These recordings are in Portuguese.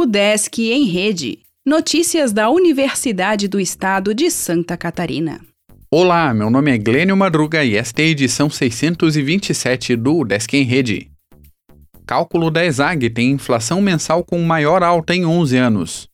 O Desk em Rede. Notícias da Universidade do Estado de Santa Catarina. Olá, meu nome é Glênio Madruga e esta é a edição 627 do Desk em Rede. Cálculo da ESAG tem inflação mensal com maior alta em 11 anos.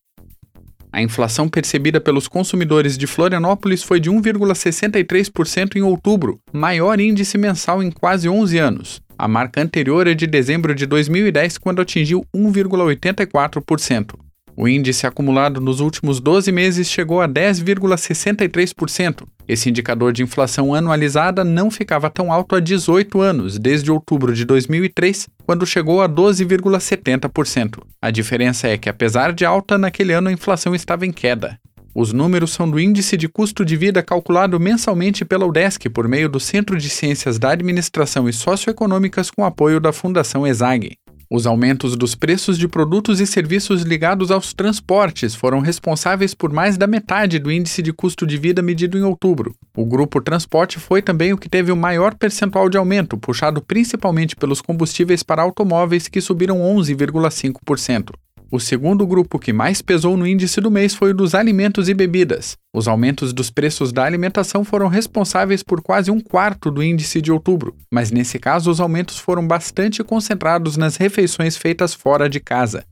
A inflação percebida pelos consumidores de Florianópolis foi de 1,63% em outubro, maior índice mensal em quase 11 anos. A marca anterior é de dezembro de 2010, quando atingiu 1,84%. O índice acumulado nos últimos 12 meses chegou a 10,63%. Esse indicador de inflação anualizada não ficava tão alto há 18 anos, desde outubro de 2003, quando chegou a 12,70%. A diferença é que, apesar de alta, naquele ano a inflação estava em queda. Os números são do Índice de Custo de Vida calculado mensalmente pela UDESC por meio do Centro de Ciências da Administração e Socioeconômicas com apoio da Fundação ESAG. Os aumentos dos preços de produtos e serviços ligados aos transportes foram responsáveis por mais da metade do índice de custo de vida medido em outubro. O grupo transporte foi também o que teve o maior percentual de aumento, puxado principalmente pelos combustíveis para automóveis, que subiram 11,5%. O segundo grupo que mais pesou no índice do mês foi o dos alimentos e bebidas. Os aumentos dos preços da alimentação foram responsáveis por quase um quarto do índice de outubro, mas nesse caso os aumentos foram bastante concentrados nas refeições feitas fora de casa.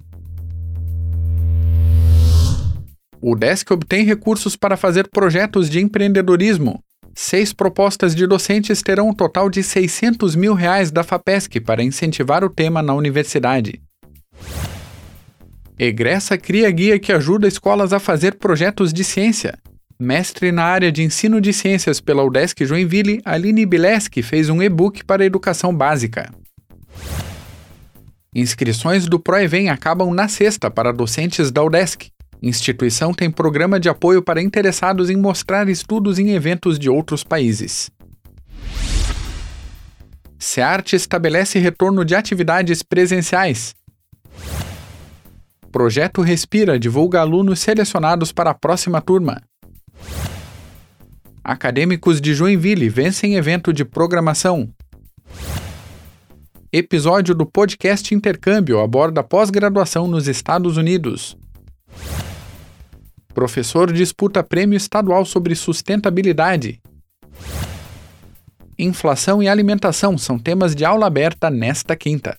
O Desk obtém recursos para fazer projetos de empreendedorismo. Seis propostas de docentes terão um total de 600 mil reais da FAPESC para incentivar o tema na universidade. Egressa cria guia que ajuda escolas a fazer projetos de ciência. Mestre na área de ensino de ciências pela UDESC Joinville, Aline Bileski fez um e-book para educação básica. Inscrições do Proevem acabam na sexta para docentes da UDESC. Instituição tem programa de apoio para interessados em mostrar estudos em eventos de outros países. SEART estabelece retorno de atividades presenciais. Projeto Respira divulga alunos selecionados para a próxima turma. Acadêmicos de Joinville vencem evento de programação. Episódio do podcast Intercâmbio aborda pós-graduação nos Estados Unidos. Professor disputa prêmio estadual sobre sustentabilidade. Inflação e alimentação são temas de aula aberta nesta quinta.